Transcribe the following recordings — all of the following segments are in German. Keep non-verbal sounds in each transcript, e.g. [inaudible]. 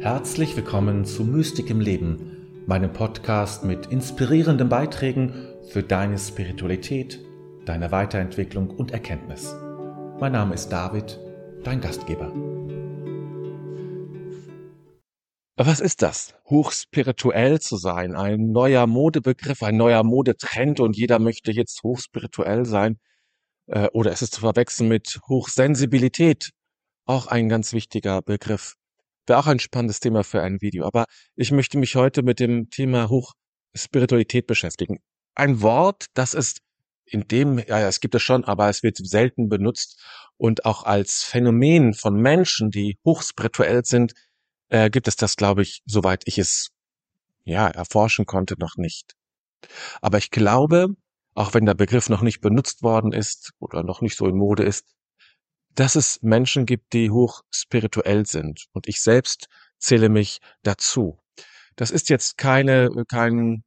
Herzlich willkommen zu Mystik im Leben, meinem Podcast mit inspirierenden Beiträgen für deine Spiritualität, deine Weiterentwicklung und Erkenntnis. Mein Name ist David, dein Gastgeber. Was ist das? Hochspirituell zu sein, ein neuer Modebegriff, ein neuer Modetrend und jeder möchte jetzt hochspirituell sein. Äh, oder ist es zu verwechseln mit Hochsensibilität? Auch ein ganz wichtiger Begriff. Wäre auch ein spannendes Thema für ein Video. Aber ich möchte mich heute mit dem Thema Hochspiritualität beschäftigen. Ein Wort, das ist in dem, ja, es gibt es schon, aber es wird selten benutzt und auch als Phänomen von Menschen, die hochspirituell sind, äh, gibt es das, glaube ich, soweit ich es ja erforschen konnte, noch nicht. Aber ich glaube, auch wenn der Begriff noch nicht benutzt worden ist oder noch nicht so in Mode ist, dass es Menschen gibt, die hoch spirituell sind. Und ich selbst zähle mich dazu. Das ist jetzt keine, kein,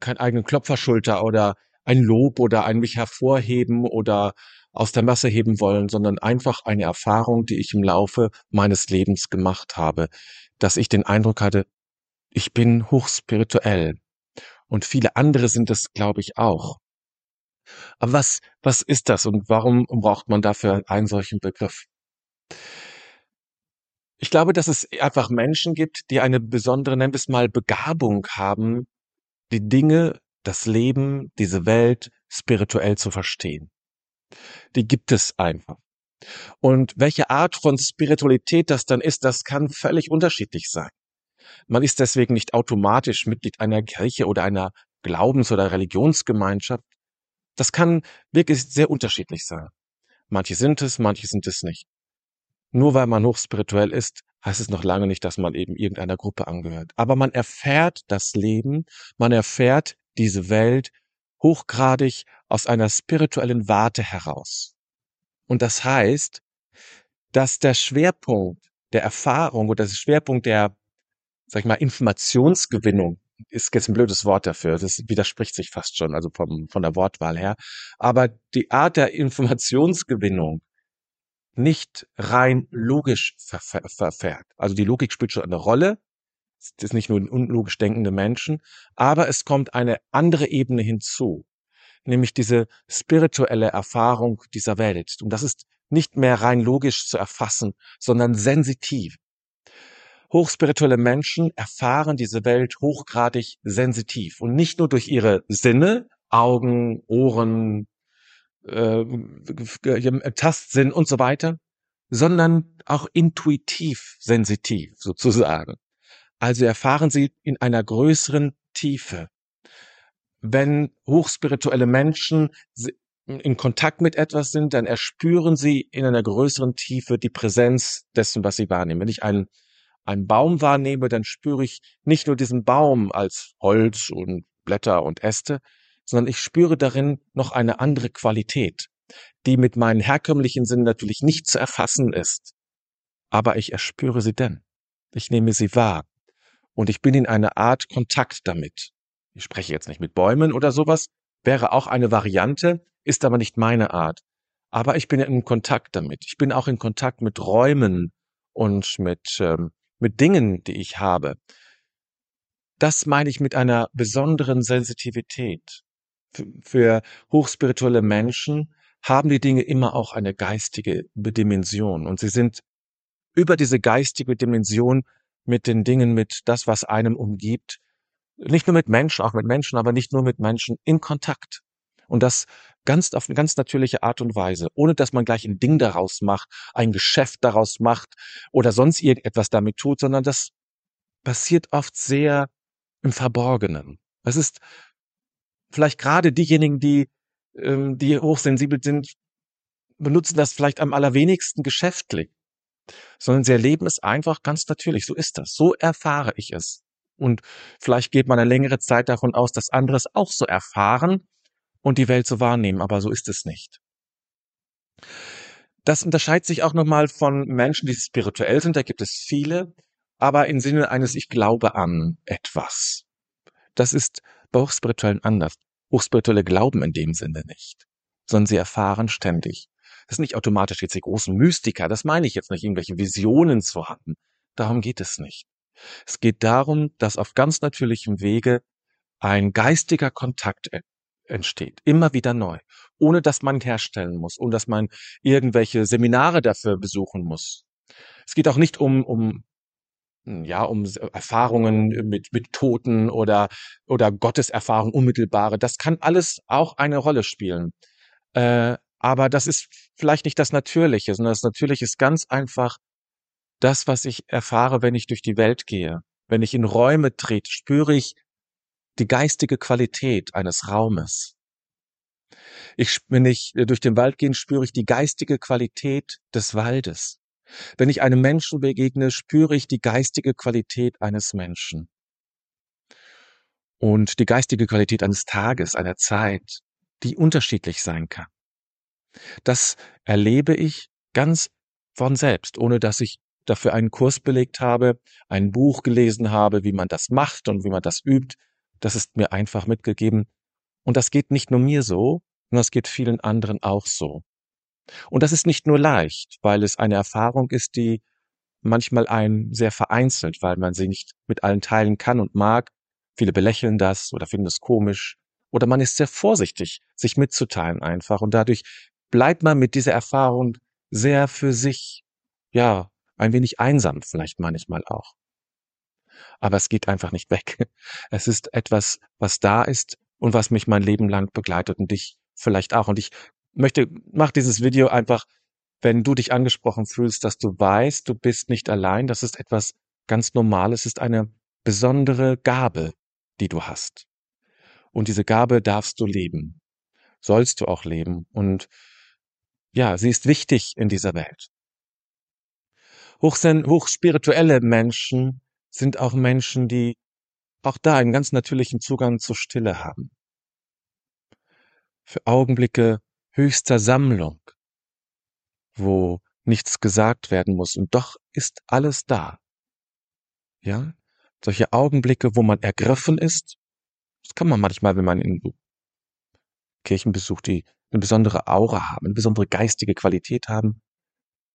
kein eigenen Klopferschulter oder ein Lob oder ein mich hervorheben oder aus der Masse heben wollen, sondern einfach eine Erfahrung, die ich im Laufe meines Lebens gemacht habe, dass ich den Eindruck hatte, ich bin hochspirituell. Und viele andere sind es, glaube ich, auch. Aber was, was ist das und warum braucht man dafür einen solchen Begriff? Ich glaube, dass es einfach Menschen gibt, die eine besondere, nennen wir es mal, Begabung haben, die Dinge, das Leben, diese Welt spirituell zu verstehen. Die gibt es einfach. Und welche Art von Spiritualität das dann ist, das kann völlig unterschiedlich sein. Man ist deswegen nicht automatisch Mitglied einer Kirche oder einer Glaubens- oder Religionsgemeinschaft, das kann wirklich sehr unterschiedlich sein. Manche sind es, manche sind es nicht. Nur weil man hochspirituell ist, heißt es noch lange nicht, dass man eben irgendeiner Gruppe angehört. Aber man erfährt das Leben, man erfährt diese Welt hochgradig aus einer spirituellen Warte heraus. Und das heißt, dass der Schwerpunkt der Erfahrung oder der Schwerpunkt der, sag ich mal, Informationsgewinnung ist jetzt ein blödes Wort dafür. Das widerspricht sich fast schon, also vom, von der Wortwahl her. Aber die Art der Informationsgewinnung nicht rein logisch ver verfährt. Also die Logik spielt schon eine Rolle. Es ist nicht nur unlogisch denkende Menschen, aber es kommt eine andere Ebene hinzu, nämlich diese spirituelle Erfahrung dieser Welt. Und das ist nicht mehr rein logisch zu erfassen, sondern sensitiv. Hochspirituelle Menschen erfahren diese Welt hochgradig sensitiv und nicht nur durch ihre Sinne, Augen, Ohren, äh, Tastsinn und so weiter, sondern auch intuitiv sensitiv sozusagen. Also erfahren sie in einer größeren Tiefe. Wenn hochspirituelle Menschen in Kontakt mit etwas sind, dann erspüren sie in einer größeren Tiefe die Präsenz dessen, was sie wahrnehmen. Wenn ich einen einen Baum wahrnehme, dann spüre ich nicht nur diesen Baum als Holz und Blätter und Äste, sondern ich spüre darin noch eine andere Qualität, die mit meinen herkömmlichen Sinnen natürlich nicht zu erfassen ist. Aber ich erspüre sie denn. Ich nehme sie wahr. Und ich bin in einer Art Kontakt damit. Ich spreche jetzt nicht mit Bäumen oder sowas, wäre auch eine Variante, ist aber nicht meine Art. Aber ich bin in Kontakt damit. Ich bin auch in Kontakt mit Räumen und mit ähm, mit Dingen, die ich habe. Das meine ich mit einer besonderen Sensitivität. Für hochspirituelle Menschen haben die Dinge immer auch eine geistige Dimension und sie sind über diese geistige Dimension mit den Dingen, mit das, was einem umgibt, nicht nur mit Menschen, auch mit Menschen, aber nicht nur mit Menschen in Kontakt. Und das ganz auf eine ganz natürliche Art und Weise, ohne dass man gleich ein Ding daraus macht, ein Geschäft daraus macht oder sonst irgendetwas damit tut, sondern das passiert oft sehr im Verborgenen. Es ist vielleicht gerade diejenigen, die, ähm, die hochsensibel sind, benutzen das vielleicht am allerwenigsten geschäftlich, sondern sie erleben es einfach ganz natürlich. So ist das. So erfahre ich es. Und vielleicht geht man eine längere Zeit davon aus, dass andere es auch so erfahren und die Welt so wahrnehmen, aber so ist es nicht. Das unterscheidet sich auch nochmal von Menschen, die spirituell sind, da gibt es viele, aber im Sinne eines Ich glaube an etwas. Das ist bei Hochspirituellen anders. Hochspirituelle glauben in dem Sinne nicht, sondern sie erfahren ständig. Das ist nicht automatisch jetzt die großen Mystiker, das meine ich jetzt nicht, irgendwelche Visionen zu haben. Darum geht es nicht. Es geht darum, dass auf ganz natürlichem Wege ein geistiger Kontakt entsteht, immer wieder neu, ohne dass man herstellen muss, ohne dass man irgendwelche Seminare dafür besuchen muss. Es geht auch nicht um, um ja, um Erfahrungen mit, mit Toten oder, oder Gotteserfahrung, unmittelbare. Das kann alles auch eine Rolle spielen. Äh, aber das ist vielleicht nicht das Natürliche, sondern das Natürliche ist ganz einfach das, was ich erfahre, wenn ich durch die Welt gehe. Wenn ich in Räume trete, spüre ich die geistige Qualität eines Raumes. Ich, wenn ich durch den Wald gehe, spüre ich die geistige Qualität des Waldes. Wenn ich einem Menschen begegne, spüre ich die geistige Qualität eines Menschen. Und die geistige Qualität eines Tages, einer Zeit, die unterschiedlich sein kann. Das erlebe ich ganz von selbst, ohne dass ich dafür einen Kurs belegt habe, ein Buch gelesen habe, wie man das macht und wie man das übt. Das ist mir einfach mitgegeben. Und das geht nicht nur mir so, sondern das geht vielen anderen auch so. Und das ist nicht nur leicht, weil es eine Erfahrung ist, die manchmal einen sehr vereinzelt, weil man sie nicht mit allen teilen kann und mag. Viele belächeln das oder finden es komisch. Oder man ist sehr vorsichtig, sich mitzuteilen einfach. Und dadurch bleibt man mit dieser Erfahrung sehr für sich, ja, ein wenig einsam vielleicht manchmal auch. Aber es geht einfach nicht weg. Es ist etwas, was da ist und was mich mein Leben lang begleitet und dich vielleicht auch. Und ich möchte, mach dieses Video einfach, wenn du dich angesprochen fühlst, dass du weißt, du bist nicht allein. Das ist etwas ganz Normales. Es ist eine besondere Gabe, die du hast. Und diese Gabe darfst du leben. Sollst du auch leben. Und ja, sie ist wichtig in dieser Welt. Hochspirituelle Menschen sind auch Menschen, die auch da einen ganz natürlichen Zugang zur Stille haben. Für Augenblicke höchster Sammlung, wo nichts gesagt werden muss und doch ist alles da. Ja? Solche Augenblicke, wo man ergriffen ist, das kann man manchmal, wenn man in Kirchen besucht, die eine besondere Aura haben, eine besondere geistige Qualität haben,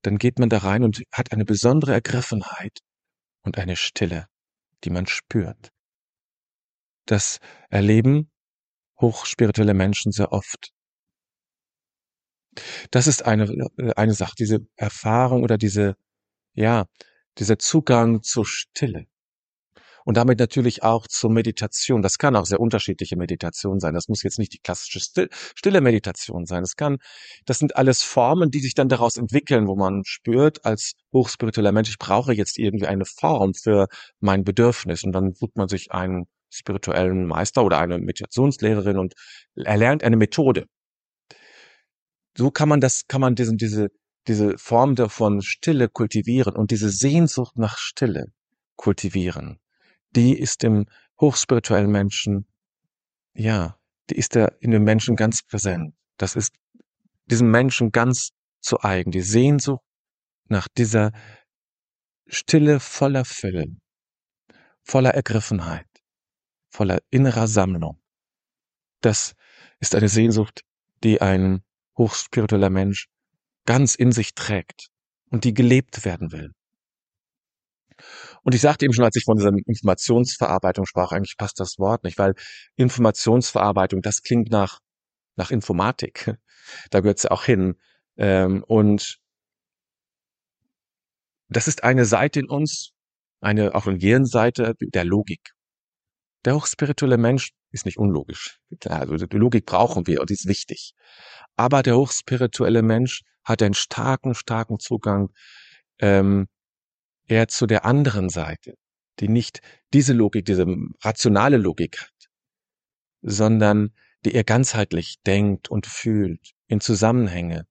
dann geht man da rein und hat eine besondere Ergriffenheit und eine Stille, die man spürt. Das erleben hochspirituelle Menschen sehr oft. Das ist eine, eine Sache, diese Erfahrung oder diese, ja, dieser Zugang zur Stille. Und damit natürlich auch zur Meditation. Das kann auch sehr unterschiedliche Meditation sein. Das muss jetzt nicht die klassische stille Meditation sein. Das kann, das sind alles Formen, die sich dann daraus entwickeln, wo man spürt, als hochspiritueller Mensch, ich brauche jetzt irgendwie eine Form für mein Bedürfnis. Und dann sucht man sich einen spirituellen Meister oder eine Meditationslehrerin und erlernt eine Methode so kann man das, kann man diesen, diese, diese Form davon Stille kultivieren und diese Sehnsucht nach Stille kultivieren. Die ist im hochspirituellen Menschen, ja, die ist da in dem Menschen ganz präsent. Das ist diesem Menschen ganz zu eigen. Die Sehnsucht nach dieser Stille voller Fülle, voller Ergriffenheit, voller innerer Sammlung. Das ist eine Sehnsucht, die einen hochspiritueller Mensch ganz in sich trägt und die gelebt werden will. Und ich sagte eben schon, als ich von dieser Informationsverarbeitung sprach, eigentlich passt das Wort nicht, weil Informationsverarbeitung, das klingt nach, nach Informatik. [laughs] Da gehört es auch hin. Ähm, und das ist eine Seite in uns, eine auch in jenen Seite der Logik. Der hochspirituelle Mensch ist nicht unlogisch. Also die Logik brauchen wir und die ist wichtig. Aber der hochspirituelle Mensch hat einen starken, starken Zugang ähm, eher zu der anderen Seite, die nicht diese Logik, diese rationale Logik hat, sondern die er ganzheitlich denkt und fühlt, in Zusammenhänge,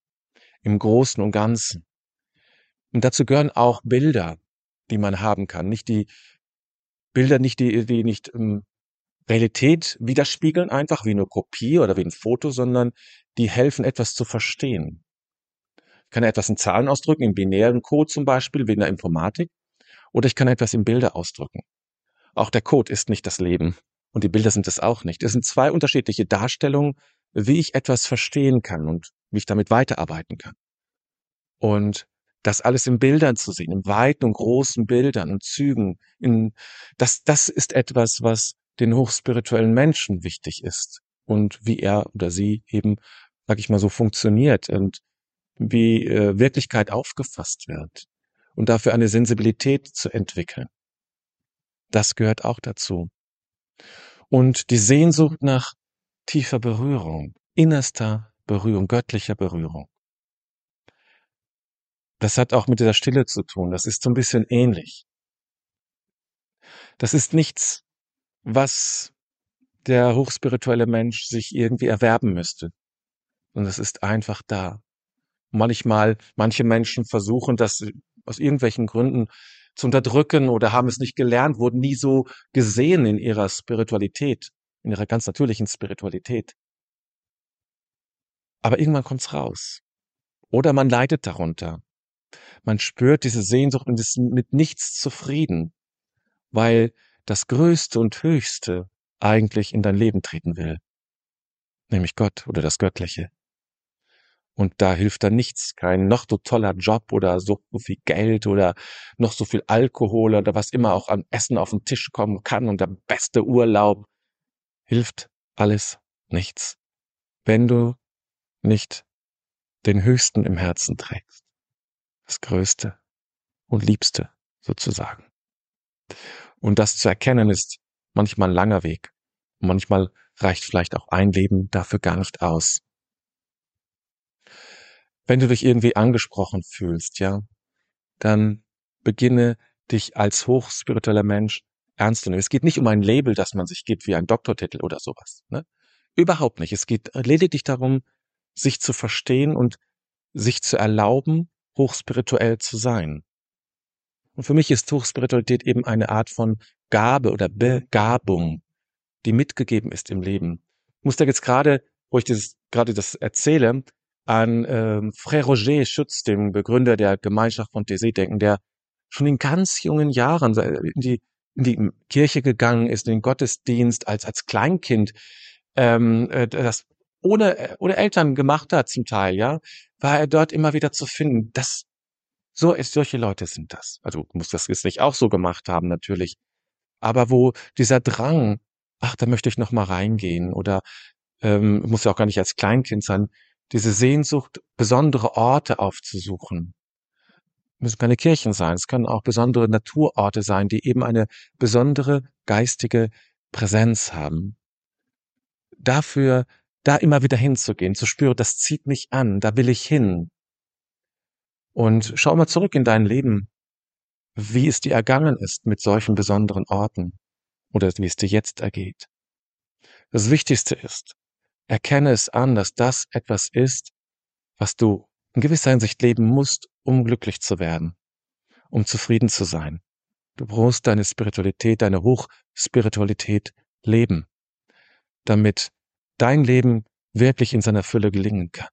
im Großen und Ganzen. Und dazu gehören auch Bilder, die man haben kann, nicht die Bilder, nicht die, die nicht ähm, Realität widerspiegeln, einfach wie eine Kopie oder wie ein Foto, sondern die helfen, etwas zu verstehen. Ich kann etwas in Zahlen ausdrücken, im binären Code zum Beispiel, wie in der Informatik, oder ich kann etwas in Bilder ausdrücken. Auch der Code ist nicht das Leben und die Bilder sind es auch nicht. Es sind zwei unterschiedliche Darstellungen, wie ich etwas verstehen kann und wie ich damit weiterarbeiten kann. Und das alles in Bildern zu sehen, in weiten und großen Bildern und Zügen. In, das, das ist etwas, was den hochspirituellen Menschen wichtig ist und wie er oder sie eben, sag ich mal so, funktioniert und wie äh, Wirklichkeit aufgefasst wird und dafür eine Sensibilität zu entwickeln. Das gehört auch dazu. Und die Sehnsucht nach tiefer Berührung, innerster Berührung, göttlicher Berührung. Das hat auch mit dieser Stille zu tun. Das ist so ein bisschen ähnlich. Das ist nichts, was der hochspirituelle Mensch sich irgendwie erwerben müsste. Und es ist einfach da. Manchmal, manche Menschen versuchen das aus irgendwelchen Gründen zu unterdrücken oder haben es nicht gelernt, wurden nie so gesehen in ihrer Spiritualität, in ihrer ganz natürlichen Spiritualität. Aber irgendwann kommt's raus. Oder man leidet darunter. Man spürt diese Sehnsucht und ist mit nichts zufrieden, weil das Größte und Höchste eigentlich in dein Leben treten will. Nämlich Gott oder das Göttliche. Und da hilft dann nichts, kein noch so toller Job oder so viel Geld oder noch so viel Alkohol oder was immer auch an Essen auf den Tisch kommen kann und der beste Urlaub. Hilft alles nichts, wenn du nicht den Höchsten im Herzen trägst das Größte und Liebste sozusagen. Und das zu erkennen ist manchmal ein langer Weg. Manchmal reicht vielleicht auch ein Leben dafür gar nicht aus. Wenn du dich irgendwie angesprochen fühlst, ja, dann beginne dich als hochspiritueller Mensch ernst zu nehmen. Es geht nicht um ein Label, das man sich gibt wie ein Doktortitel oder sowas. Ne? Überhaupt nicht. Es geht lediglich darum, sich zu verstehen und sich zu erlauben, hochspirituell zu sein. Und für mich ist Hochspiritualität eben eine Art von Gabe oder Begabung, die mitgegeben ist im Leben. Ich muss da jetzt gerade, wo ich dieses, gerade das erzähle, an ähm, Frère Roger Schütz, dem Begründer der Gemeinschaft von Thésée denken, der schon in ganz jungen Jahren in die, in die Kirche gegangen ist, in den Gottesdienst als, als Kleinkind, ähm, äh, das ohne, ohne Eltern gemacht hat zum Teil, ja, war er dort immer wieder zu finden. Das, so ist, solche Leute sind das. Also muss das jetzt nicht auch so gemacht haben, natürlich. Aber wo dieser Drang, ach, da möchte ich noch mal reingehen oder ähm, muss ja auch gar nicht als Kleinkind sein, diese Sehnsucht, besondere Orte aufzusuchen. Müssen keine Kirchen sein, es können auch besondere Naturorte sein, die eben eine besondere geistige Präsenz haben. Dafür da immer wieder hinzugehen, zu spüren, das zieht mich an, da will ich hin. Und schau mal zurück in dein Leben, wie es dir ergangen ist mit solchen besonderen Orten oder wie es dir jetzt ergeht. Das Wichtigste ist, erkenne es an, dass das etwas ist, was du in gewisser Hinsicht leben musst, um glücklich zu werden, um zufrieden zu sein. Du brauchst deine Spiritualität, deine Hochspiritualität leben, damit dein Leben wirklich in seiner Fülle gelingen kann.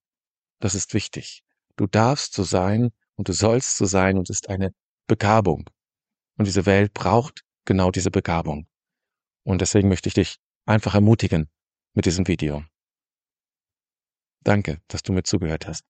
Das ist wichtig. Du darfst so sein und du sollst so sein und es ist eine Begabung. Und diese Welt braucht genau diese Begabung. Und deswegen möchte ich dich einfach ermutigen mit diesem Video. Danke, dass du mir zugehört hast.